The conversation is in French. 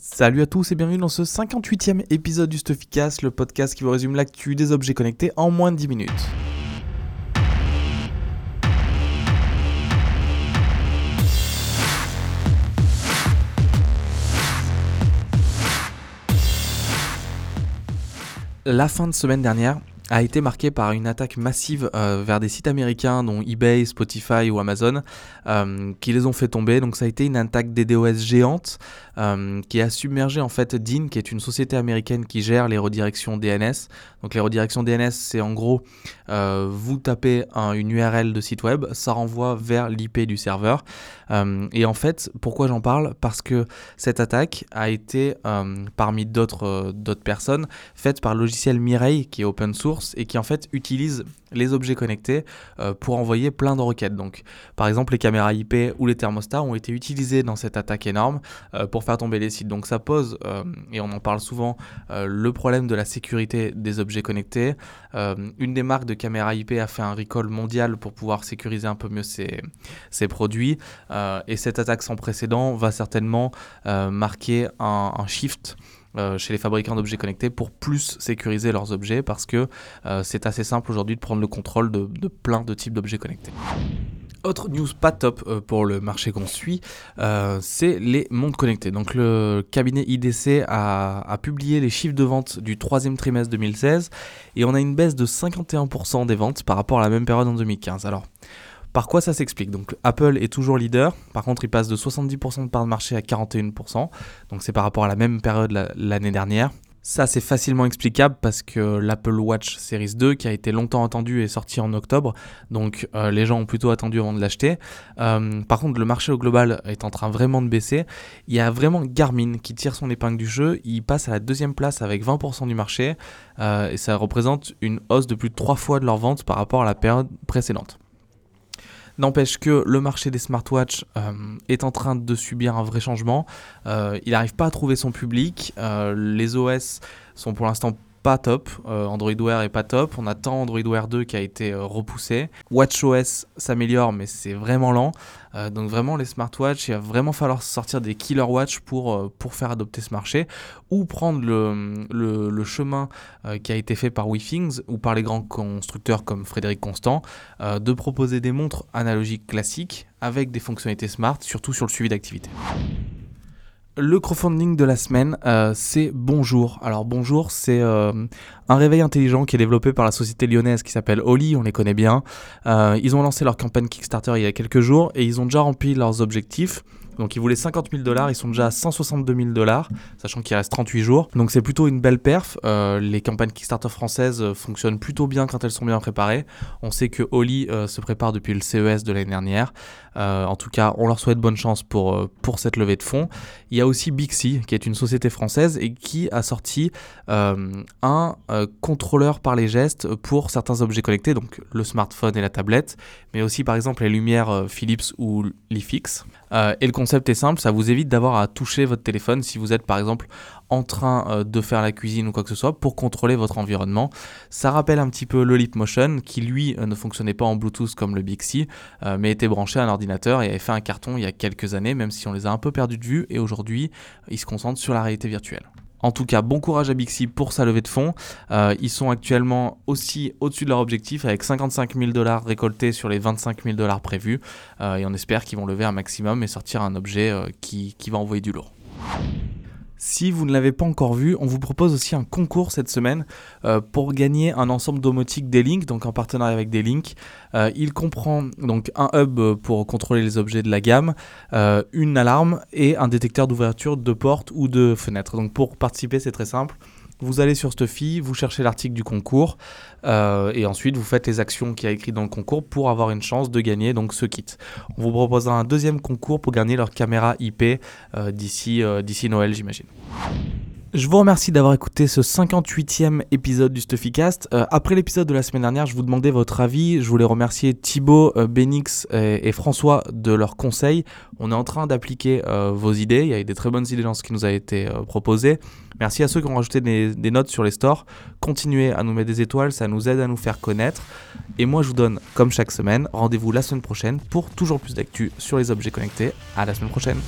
Salut à tous et bienvenue dans ce 58e épisode du Stuffcast, le podcast qui vous résume l'actu des objets connectés en moins de 10 minutes. La fin de semaine dernière, a été marqué par une attaque massive euh, vers des sites américains dont eBay, Spotify ou Amazon euh, qui les ont fait tomber. Donc ça a été une attaque DDoS géante euh, qui a submergé en fait DIN qui est une société américaine qui gère les redirections DNS. Donc les redirections DNS c'est en gros vous tapez une URL de site web, ça renvoie vers l'IP du serveur. et en fait pourquoi j'en parle? Parce que cette attaque a été parmi d'autres d'autres personnes faite par le logiciel Mireille qui est open source et qui en fait utilise les objets connectés euh, pour envoyer plein de requêtes. Donc, par exemple, les caméras IP ou les thermostats ont été utilisés dans cette attaque énorme euh, pour faire tomber les sites. Donc, ça pose, euh, et on en parle souvent, le problème de la sécurité des objets connectés. une des marques de caméras IP a fait un recall mondial pour pouvoir sécuriser un peu mieux ses, produits. et cette attaque sans précédent va certainement marquer un, shift chez les fabricants d'objets connectés pour plus sécuriser leurs objets parce que euh, c'est assez simple aujourd'hui de prendre le contrôle de, plein de types d'objets connectés. Autre news pas top euh, pour le marché qu'on suit, c'est les montres connectées. Donc le cabinet IDC a, a, publié les chiffres de vente du troisième trimestre 2016 et on a une baisse de 51% des ventes par rapport à la même période en 2015. Alors par quoi ça s'explique Donc Apple est toujours leader, par contre il passe de 70% de part de marché à 41%, donc c'est par rapport à la même période l'année dernière. Ça, c'est facilement explicable parce que l'Apple Watch Series 2, qui a été longtemps attendu, est sorti en octobre. Donc, euh, les gens ont plutôt attendu avant de l'acheter. Euh, par contre, le marché au global est en train vraiment de baisser. Il y a vraiment Garmin qui tire son épingle du jeu. Il passe à la deuxième place avec 20% du marché. Euh, et ça représente une hausse de plus de 3 fois de leur vente par rapport à la période précédente. N'empêche que le marché des smartwatches euh, est en train de subir un vrai changement. Euh, il n'arrive pas à trouver son public. Euh, les OS sont pour l'instant pas top. Euh, Android Wear est pas top. On attend Android Wear 2 qui a été euh, repoussé. WatchOS s'améliore, mais c'est vraiment lent. Euh, donc vraiment, les smartwatches, il va vraiment falloir sortir des killer watch pour, pour faire adopter ce marché ou prendre le, le, chemin qui a été fait par WeThings ou par les grands constructeurs comme Frédéric Constant de proposer des montres analogiques classiques avec des fonctionnalités smart, surtout sur le suivi d'activité. Le crowdfunding de la semaine, euh, c'est Bonjour. Alors Bonjour, c'est euh, un réveil intelligent qui est développé par la société lyonnaise qui s'appelle Oli, on les connaît bien. Euh, ils ont lancé leur campagne Kickstarter il y a quelques jours et ils ont déjà rempli leurs objectifs. Donc ils voulaient 50 000 dollars, ils sont déjà à 162 000 dollars, sachant qu'il reste 38 jours. Donc c'est plutôt une belle perf. Euh, les campagnes Kickstarter françaises euh, fonctionnent plutôt bien quand elles sont bien préparées. On sait que Oli euh, se prépare depuis le CES de l'année dernière. en tout cas, on leur souhaite bonne chance pour, pour cette levée de fonds. Il y a aussi Bixi, qui est une société française et qui a sorti un contrôleur par les gestes pour certains objets connectés, donc le smartphone et la tablette, mais aussi par exemple les lumières Philips ou l'IFIX. et le concept est simple, ça vous évite d'avoir à toucher votre téléphone si vous êtes par exemple en train euh, de faire la cuisine ou quoi que ce soit pour contrôler votre environnement. Ça rappelle un petit peu le Leap Motion qui lui euh, ne fonctionnait pas en Bluetooth comme le Bixi euh, mais était branché à un ordinateur et avait fait un carton il y a quelques années même si on les a un peu perdus de vue et aujourd'hui il se concentre sur la réalité virtuelle. En tout cas, bon courage à Bixi pour sa levée de fonds. Euh, ils sont actuellement aussi au-dessus de leur objectif avec 55 000 dollars récoltés sur les 25 000 dollars prévus. Euh, et on espère qu'ils vont lever un maximum et sortir un objet euh, qui, qui va envoyer du lourd. Si vous ne l'avez pas encore vu, on vous propose aussi un concours cette semaine euh, pour gagner un ensemble domotique D-Link, donc en partenariat avec D-Link. Euh, il comprend donc un hub pour contrôler les objets de la gamme, euh, une alarme et un détecteur d'ouverture de porte ou de fenêtre. Donc pour participer, c'est très simple. Vous allez sur Stuffy, vous cherchez l'article du concours euh, et ensuite vous faites les actions qui a écrit dans le concours pour avoir une chance de gagner donc ce kit. On vous proposera un deuxième concours pour gagner leur caméra IP euh, d'ici euh, d'ici Noël j'imagine. Je vous remercie d'avoir écouté ce 58e épisode du Stuffycast. Euh, après l'épisode de la semaine dernière, je vous demandais votre avis. Je voulais remercier Thibaut, euh, Benix et, François de leurs conseils. On est en train d'appliquer euh, vos idées. Il y a eu des très bonnes idées dans ce qui nous a été proposé. Merci à ceux qui ont rajouté des, des, notes sur les stores. Continuez à nous mettre des étoiles, ça nous aide à nous faire connaître. Et moi, je vous donne, comme chaque semaine, rendez-vous la semaine prochaine pour toujours plus d'actu sur les objets connectés. À la semaine prochaine.